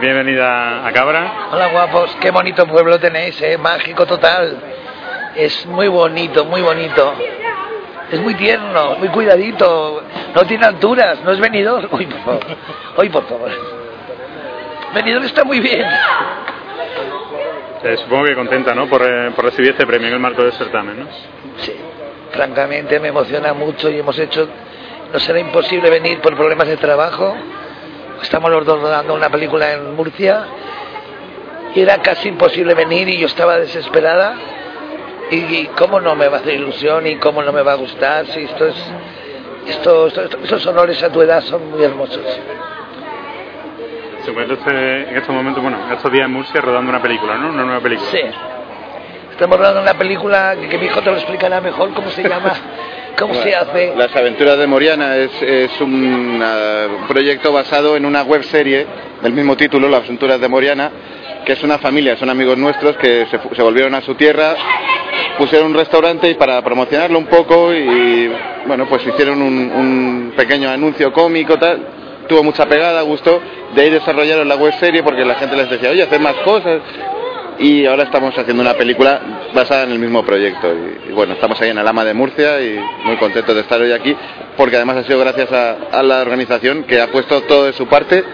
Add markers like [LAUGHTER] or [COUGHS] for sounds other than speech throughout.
bienvenida a Cabra. Hola guapos, qué bonito pueblo tenéis, ¿eh? mágico total. Es muy bonito, muy bonito. Es muy tierno, muy cuidadito. No tiene alturas, no es venidor. Uy, por favor. Uy, por favor. Venidor está muy bien. Eh, supongo que contenta, ¿no? Por, eh, por, recibir este premio en el marco del certamen, ¿no? Sí, francamente me emociona mucho y hemos hecho. No será imposible venir por problemas de trabajo. Estamos los dos rodando una película en Murcia y era casi imposible venir y yo estaba desesperada. Y, cómo no me va a hacer ilusión y cómo no me va a gustar si esto es. Esto, estos honores a tu edad son muy hermosos en estos momentos, bueno, en estos días en Murcia rodando una película, ¿no? Una nueva película. Sí. Estamos rodando una película que, mi hijo te lo explicará mejor cómo se llama, [LAUGHS] cómo se hace. Las aventuras de Moriana es, es un proyecto basado en una web serie del mismo título, Las aventuras de Moriana, que es una familia, son amigos nuestros que se, se volvieron a su tierra, pusieron un restaurante y para promocionarlo un poco y bueno, pues hicieron un, un pequeño anuncio cómico tal tuvo mucha pegada, gustó. De ahí desarrollaron la web serie porque la gente les decía, oye, hacer más cosas. Y ahora estamos haciendo una película basada en el mismo proyecto. Y, bueno, estamos ahí en Alama de Murcia y muy contentos de estar hoy aquí porque además ha sido gracias a, la organización que ha puesto todo de su parte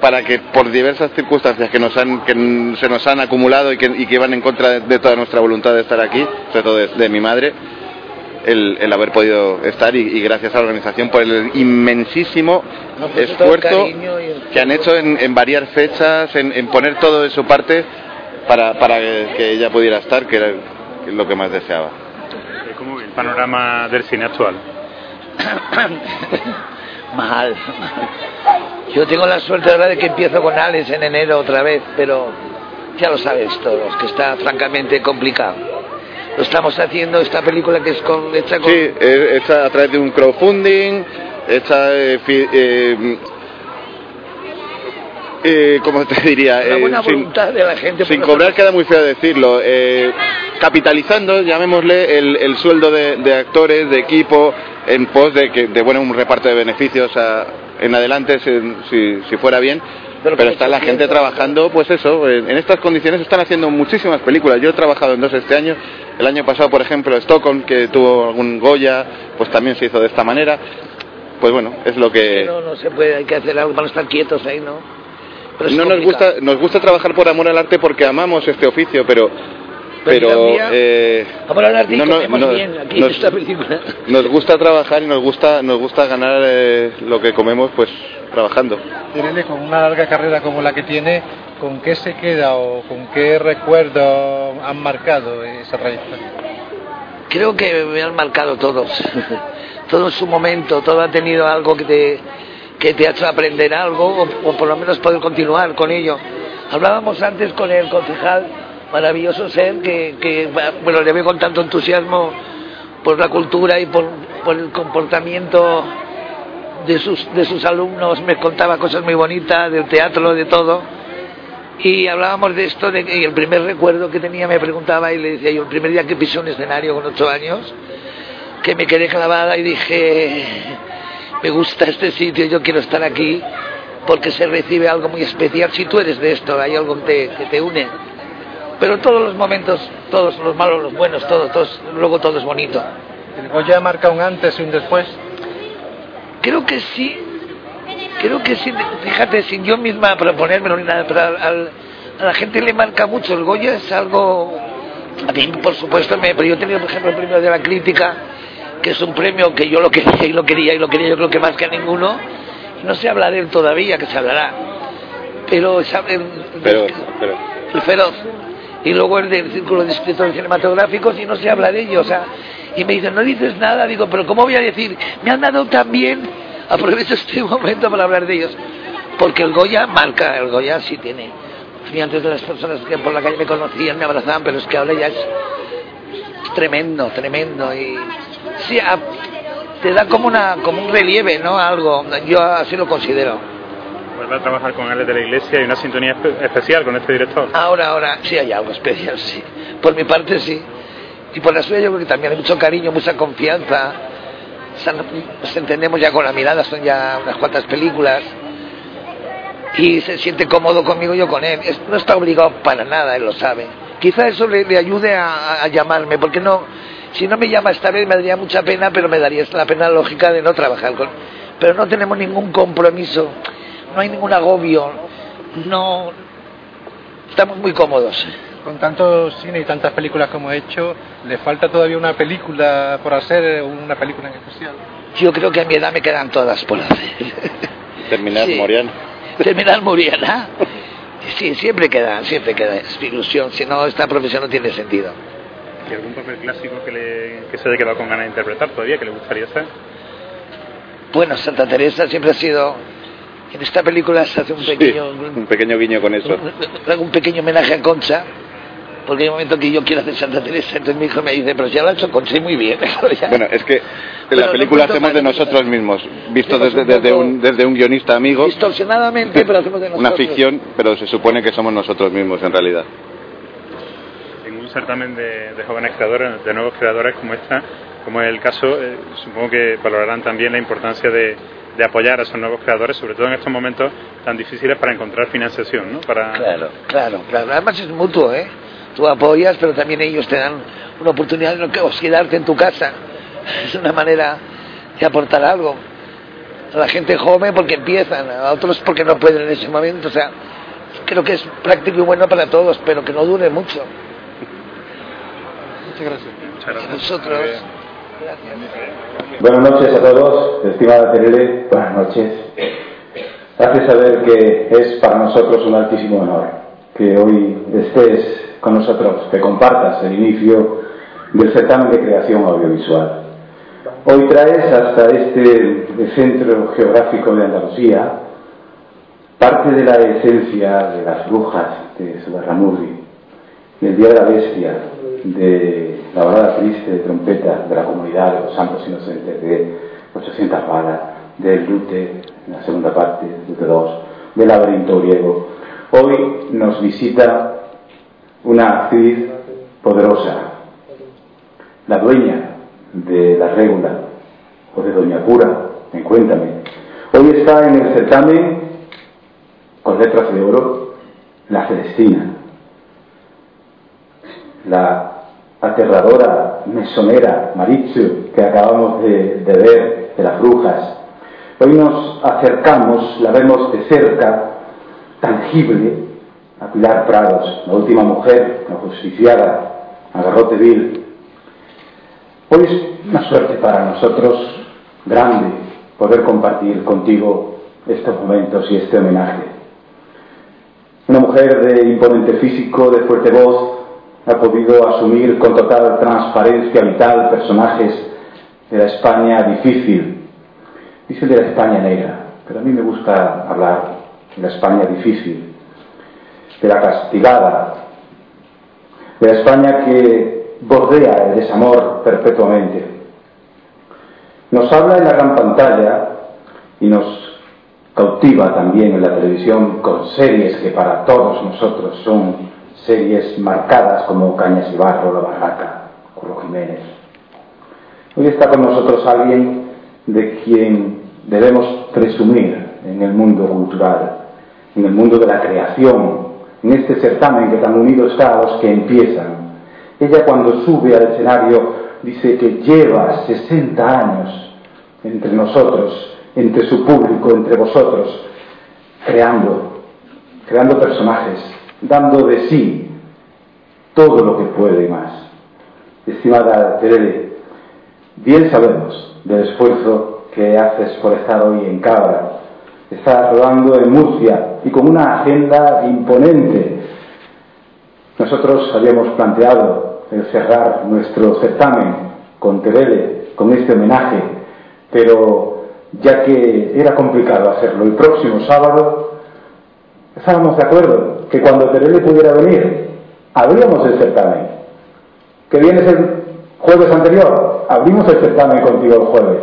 para que por diversas circunstancias que, nos han, que se nos han acumulado y que, y que van en contra de, toda nuestra voluntad de estar aquí, sobre todo de mi madre, el, haber podido estar y, gracias a la organización por el inmensísimo pues esfuerzo que han hecho en, variar fechas, en, poner todo de su parte para, para que, ella pudiera estar, que era lo que más deseaba. ¿Cómo el panorama del cine actual? [COUGHS] Mal. Yo tengo la suerte ahora de que empiezo con Alex en enero otra vez, pero ya lo sabes todos, que está francamente complicado lo estamos haciendo esta película que es con, hecha con... Sí, hecha a través de un crowdfunding, hecha... Eh, eh, eh, ¿Cómo te diría? La buena voluntad de la gente. Sin cobrar queda muy feo decirlo. capitalizando, llamémosle, el, sueldo de, actores, de equipo, en pos de, que, de bueno, un reparto de beneficios en adelante, si, si fuera bien pero, está la gente trabajando, pues eso, en estas condiciones están haciendo muchísimas películas. Yo he trabajado en dos este año. El año pasado, por ejemplo, Stockholm, que tuvo algún Goya, pues también se hizo de esta manera. Pues bueno, es lo que... No, no se puede, hay que hacer algo para estar quietos ahí, ¿no? No nos gusta, nos gusta trabajar por amor al arte porque amamos este oficio, pero pero eh, no, no, bien aquí nos, esta película. [LAUGHS] nos gusta trabajar y nos gusta nos gusta ganar eh, lo que comemos pues trabajando. Irene, con una larga carrera como la que tiene, ¿con qué se queda o con qué recuerdo han marcado esa trayectoria? Creo que me han marcado todos, [LAUGHS] todo en su momento, todo ha tenido algo que te, que te ha hecho aprender algo o, por lo menos poder continuar con ello. Hablábamos antes con el concejal, maravilloso ser que, bueno, le veo con tanto entusiasmo por la cultura y por, el comportamiento de sus, de sus alumnos, me contaba cosas muy bonitas del teatro, de todo. Y hablábamos de esto, de, el primer recuerdo que tenía me preguntaba y le decía yo, el primer día que pisé un escenario con ocho años, que me quedé clavada y dije, me gusta este sitio, yo quiero estar aquí, porque se recibe algo muy especial. Si tú eres de esto, hay algo que te, que te une. Pero todos los momentos, todos los malos, los buenos, todos, todos, luego todo es bonito. ¿El Goya marca un antes y un después? Creo que sí, creo que sí, fíjate, sin yo misma proponérmelo ni nada, pero a la gente le marca mucho. El Goya es algo, a mí por supuesto, me, pero yo he tenido, por ejemplo, el premio de la crítica, que es un premio que yo lo quería y lo quería y lo quería, yo creo que más que a ninguno, no se habla de él todavía, que se hablará. Pero, el, pero, el feroz y luego el del Círculo de Escritores Cinematográficos y no se habla de ello. O sea, y me dicen, no dices nada. Digo, pero ¿cómo voy a decir? Me han dado también, [LAUGHS] aprovecho este momento para hablar de ellos. Porque el Goya marca, el Goya sí tiene. Y antes de las personas que por la calle me conocían, me abrazaban, pero es que ahora ya es, tremendo, tremendo. Y sí, te da como, una, como un relieve, ¿no? Algo, yo así lo considero a trabajar con él de la iglesia y una sintonía especial con este director. Ahora, ahora sí hay algo especial, sí. Por mi parte sí. Y por la suya yo creo que también hay mucho cariño, mucha confianza. Nos entendemos ya con la mirada, son ya unas cuantas películas. y se siente cómodo conmigo, yo con él. no está obligado para nada, él lo sabe. Quizá eso le, ayude a, llamarme, porque no, si no me llama esta vez me daría mucha pena, pero me daría la pena lógica de no trabajar con Pero no tenemos ningún compromiso, no hay ningún agobio, no. Estamos muy cómodos. Con tanto cine y tantas películas como he hecho, ¿le falta todavía una película por hacer, una película en especial? Yo creo que a mi edad me quedan todas por hacer. Terminar Moriana. Terminar Moriana. Sí, siempre queda, siempre queda ilusión, si no esta profesión no tiene sentido. ¿Y algún papel clásico que, le, que se haya quedado con ganas de interpretar todavía, que le gustaría hacer? Bueno, Santa Teresa siempre ha sido en esta película se hace un pequeño un pequeño guiño con eso un, un pequeño homenaje a Concha porque hay un momento que yo quiero hacer Santa Teresa, entonces mi hijo me dice, pero si lo ha hecho Concha muy bien. [LAUGHS] bueno, es que la película hacemos de nosotros mismos, visto desde, desde, un, desde un guionista amigo. Distorsionadamente, pero hacemos de nosotros. Una ficción, pero se supone que somos nosotros mismos en realidad. Certamen de, jóvenes creadores, de nuevos creadores como esta, como es el caso, eh, supongo que valorarán también la importancia de, de apoyar a esos nuevos creadores, sobre todo en estos momentos tan difíciles para encontrar financiación, ¿no? Para... Claro, claro, claro. Además es mutuo, ¿eh? tú apoyas, pero también ellos te dan una oportunidad de quedarte en tu casa. [LAUGHS] Es una manera de aportar algo. A la gente joven porque empiezan, a otros porque no pueden en ese momento. O sea, creo que es práctico y bueno para todos, pero que no dure mucho. Muchas gracias. Muchas gracias. nosotros. Gracias. Buenas noches a todos, estimada Terele, buenas noches. Hace saber que es para nosotros un altísimo honor que hoy estés con nosotros, que compartas el inicio del certamen de creación audiovisual. Hoy traes hasta este centro geográfico de Andalucía parte de la esencia de las brujas de Subarramurdi, del Día de la Bestia, de la balada triste de trompeta de la comunidad de los santos inocentes de 800 balas, del Lute, en la segunda parte, Lute 2, del laberinto griego. Hoy nos visita una actriz poderosa, la dueña de la regula o de Doña Pura, en Cuéntame. Hoy está en el certamen con letras de oro la Celestina, la aterradora mesonera Maritzu que acabamos de, de ver de las brujas. Hoy nos acercamos, la vemos de cerca, tangible, a Pilar Prados, la última mujer, la justiciada, a Garrote Vil. Hoy es una suerte para nosotros grande poder compartir contigo estos momentos y este homenaje. Una mujer de imponente físico, de fuerte voz, ha podido asumir con total transparencia vital personajes de la España difícil. Dice de la España negra, pero a mí me gusta hablar de la España difícil, de la castigada, de la España que bordea el desamor perpetuamente. Nos habla en la gran pantalla y nos cautiva también en la televisión con series que para todos nosotros son series marcadas como Cañas y Barro, La Barraca, Curro Jiménez. Hoy está con nosotros alguien de quien debemos presumir en el mundo cultural, en el mundo de la creación, en este certamen que tan unido está a los que empiezan. Ella cuando sube al escenario dice que lleva 60 años entre nosotros, entre su público, entre vosotros, creando, creando personajes, dando de sí todo lo que puede y más. Estimada Terele, bien sabemos del esfuerzo que haces por estar hoy en Cabra, está rodando en Murcia y con una agenda imponente. Nosotros habíamos planteado el cerrar nuestro certamen con Terele, con este homenaje, pero ya que era complicado hacerlo el próximo sábado, estábamos de acuerdo que cuando Terele pudiera venir, abríamos el certamen. Que vienes el jueves anterior, abrimos el certamen contigo el jueves.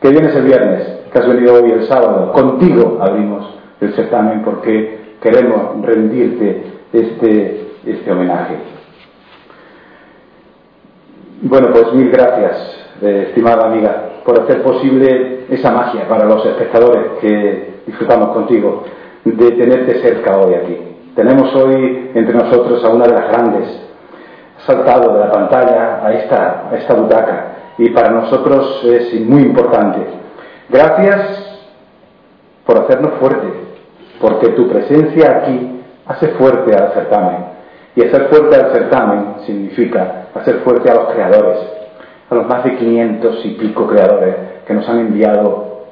Que vienes el viernes, que has venido hoy el sábado. Contigo abrimos el certamen porque queremos rendirte este, este homenaje. Bueno, pues mil gracias, eh, estimada amiga, por hacer posible esa magia para los espectadores que disfrutamos contigo. De tenerte cerca hoy aquí. Tenemos hoy entre nosotros a una de las grandes, saltado de la pantalla a esta, a esta butaca y para nosotros es muy importante. Gracias por hacernos fuertes, porque tu presencia aquí hace fuerte al certamen. Y hacer fuerte al certamen significa hacer fuerte a los creadores, a los más de 500 y pico creadores que nos han enviado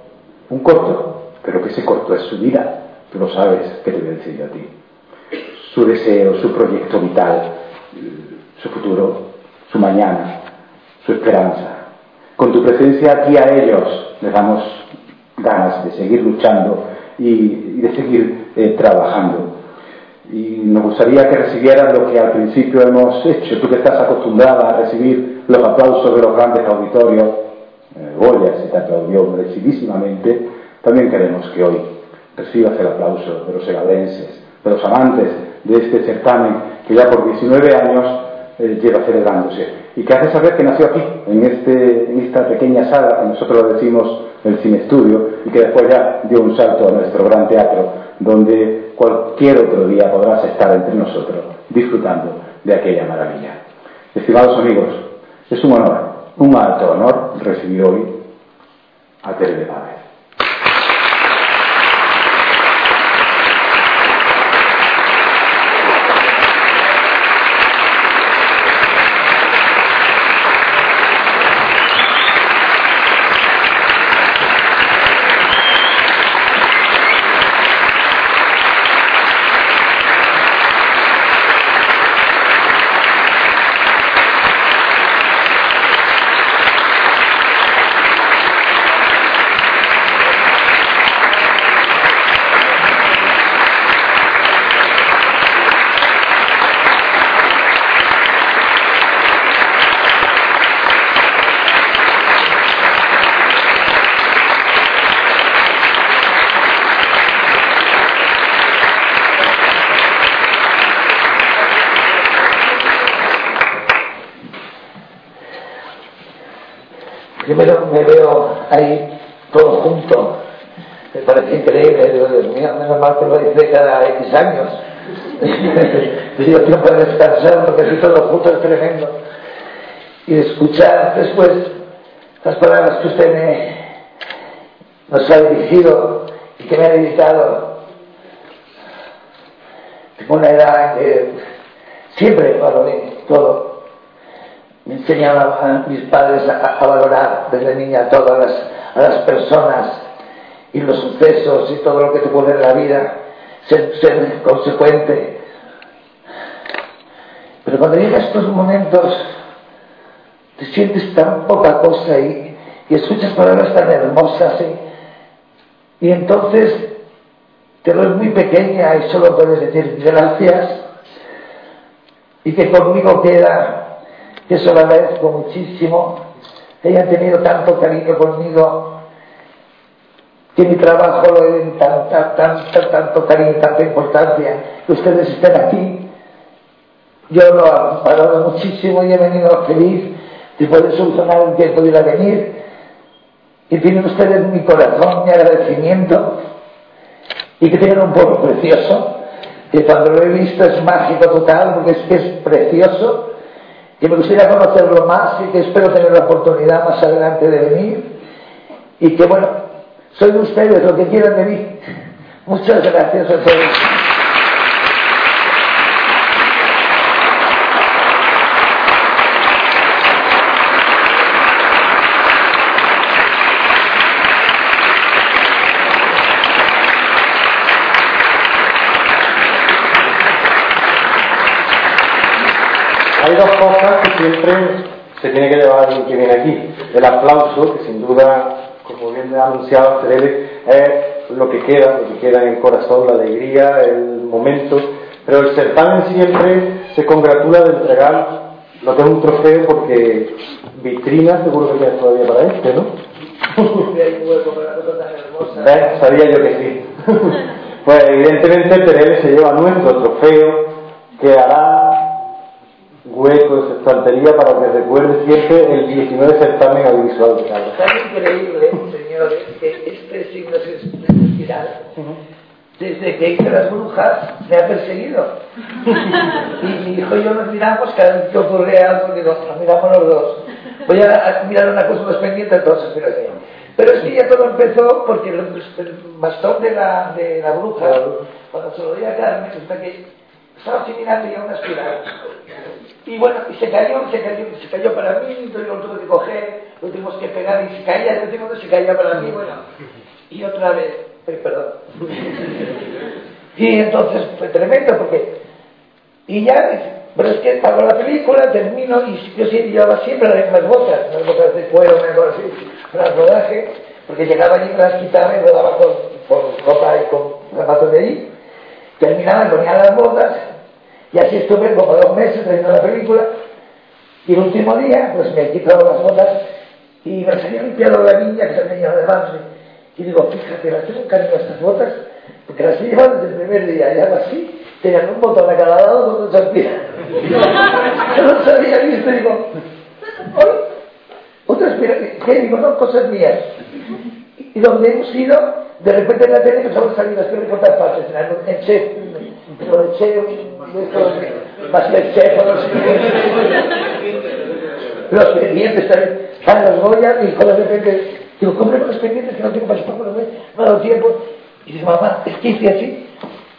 un corto, pero que ese corto es su vida, tú lo sabes, que te voy a decir a ti. Su deseo, su proyecto vital, su futuro, su mañana, su esperanza. Con tu presencia aquí a ellos les damos ganas de seguir luchando y, de seguir eh, trabajando. Y nos gustaría que recibieran lo que al principio hemos hecho, tú que estás acostumbrada a recibir los aplausos de los grandes auditorios, eh, Goya se te aplaudió merecidísimamente, también queremos que hoy recibas el aplauso de los segadrenses, de los amantes de este certamen que ya por 19 años eh, lleva celebrándose y que hace saber que nació aquí, en, este, esta pequeña sala que nosotros decimos el cine estudio y que después ya dio un salto a nuestro gran teatro donde cualquier otro día podrás estar entre nosotros disfrutando de aquella maravilla. Estimados amigos, es un honor, un alto honor recibir hoy a Tere de Pávez. Primero me veo ahí todo junto, me parece increíble, digo, Dios mío, menos mal que lo hice cada X años. [LAUGHS] Digo, tiempo de descansar porque si todo junto es tremendo. Y escuchar después las palabras que usted me, nos ha dirigido y que me ha dedicado. Tengo una edad en que siempre valoré todo me enseñaban a mis padres a, valorar desde niña a todas las, las personas y los sucesos y todo lo que te pone en la vida, ser, ser consecuente. Pero cuando llegan estos momentos, te sientes tan poca cosa y, y escuchas palabras tan hermosas y, y entonces te ves muy pequeña y solo puedes decir gracias y que conmigo queda eso lo agradezco muchísimo, que hayan tenido tanto cariño conmigo, que mi trabajo lo den tan, tanto cariño, tanta importancia, que ustedes estén aquí. Yo lo valoro muchísimo y he venido feliz de poder solucionar el que pudiera venir. Y tienen ustedes mi corazón, mi agradecimiento y que tienen un pueblo precioso, que cuando lo he visto es mágico total, porque es que es precioso que me gustaría conocerlo más y que espero tener la oportunidad más adelante de venir y que bueno, soy de ustedes lo que quieran de mí. [LAUGHS] Muchas gracias a todos. hay dos cosas siempre se tiene que llevar alguien que viene aquí. El aplauso, que sin duda, como bien ha anunciado Cerele, es lo que queda, lo que queda en el corazón, la alegría, el momento. Pero el certamen siempre se congratula de entregar lo que es un trofeo porque vitrina seguro que tienes todavía para este, ¿no? [LAUGHS] ¿Ves? Sabía yo que sí. [LAUGHS] pues evidentemente Terele se lleva nuestro trofeo que hará hueco de su estantería para que recuerde siempre el 19 certamen audiovisual de Carlos. Tan increíble, señores, que este signo es espiral. desde que hice las brujas, me ha perseguido. Y mi hijo y yo nos miramos, cada vez que ocurre algo, digo, nos miramos los dos. Voy a, mirar una cosa más pendiente, entonces, pero Pero es que ya todo empezó porque el, bastón de la, de la bruja, cuando se lo di a Carmen, resulta que estaba así mirando ya una espiral. Y bueno, y se cayó, se cayó, se cayó para mí, entonces lo tuve que coger, lo tuvimos que pegar y se caía, yo tengo que se caía para mí, bueno. Y otra vez, perdón. [LAUGHS] Y entonces fue tremendo porque, y ya, pero es que hago la película, termino y yo sí llevaba siempre las botas, las botas de cuero, una cosa así, para el rodaje, porque llegaba allí, me las quitaba y rodaba con, con ropa y con zapatos de allí, terminaba, ponía las botas, y así estuve como dos meses haciendo la película, y el último día, pues me he quitado las botas y me salía limpiado la niña que se me de barro y digo, fíjate, las tengo cariño a estas botas, porque las he llevado desde el primer día, y algo así, tenían un botón a cada lado donde se [LAUGHS] Yo no sabía esto, digo, otras, ¿qué digo? No, cosas mías. Y donde hemos ido, de repente en la tele nos hemos salido a hacer reportajes falsos, en Chef, pero el Chef, más que el Chef, los pendientes también, a los Goya, y de repente Digo, cómprame los pendientes que no tengo para chuparme los no ha dado tiempo. Y dice, mamá, es que hice así,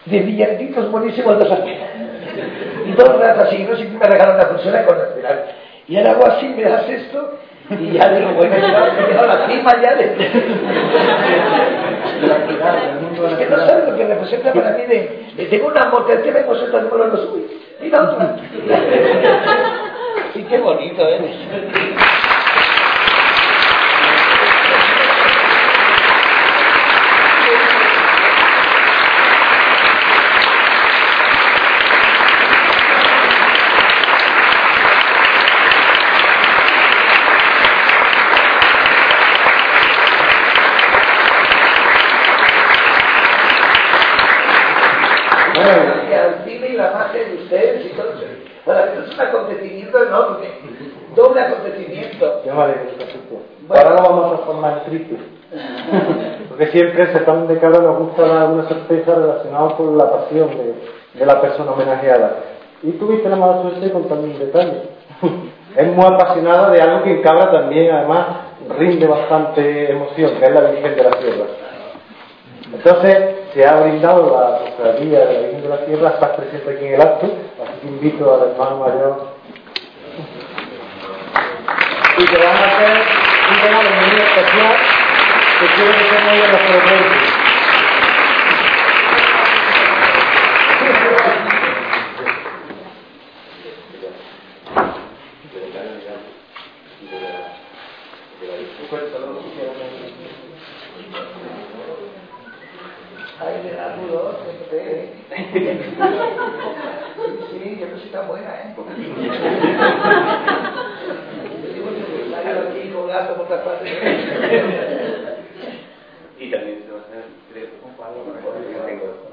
de billetitos buenísimos de esas Y el rato así, no sé me regalan una persona con la espiral. Y ahora hago así, me das esto, y ya digo, bueno, ya he a la cima ya de... Es que no representa para mí de, tengo una moto, que vengo sentado y no lo subí. Mira otra. [LAUGHS] Sí, qué bonito, ¿eh? [LAUGHS] Ahora lo vamos a transformar en triste. [LAUGHS] Porque siempre en Sertán de Cabra nos gusta dar alguna sorpresa relacionada con la pasión de, la persona homenajeada. Y tuviste la mala suerte de contarme un detalle. [LAUGHS] es muy apasionada de algo que en Cabra también, además, rinde bastante emoción, que es la Virgen de la Sierra. Entonces, se ha brindado la cofradía de la Virgen de la Sierra, estás presente aquí en el acto, así que invito al hermano mayor. Y que van a hacer un tema de muy especial que quiero que se mueva los progresos. Ay, me da rudo, Sí, yo no soy tan buena, ¿eh? gato por todas y también se va a hacer, creo, un palo para que tengo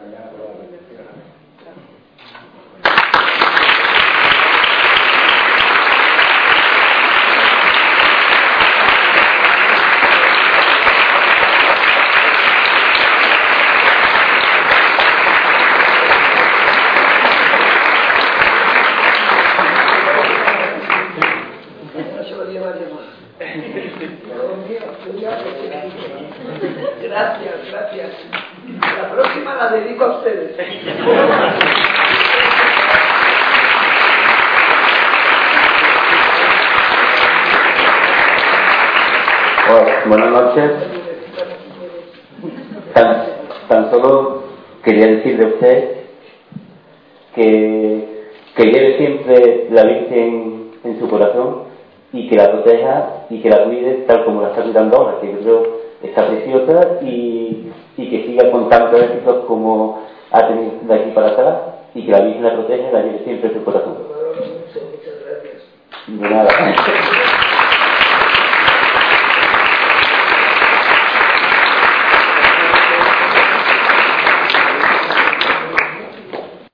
Gracias, gracias. La próxima la dedico a ustedes. Buenas noches. Tan, solo quería decir de usted que, que lleve siempre la Virgen en su corazón y que la proteja y que la cuide tal como la está cuidando ahora, que yo creo está preciosa y, y que siga con tantos éxitos como ha tenido de aquí para atrás y que la Virgen la proteja y la lleve siempre en su corazón. De nada.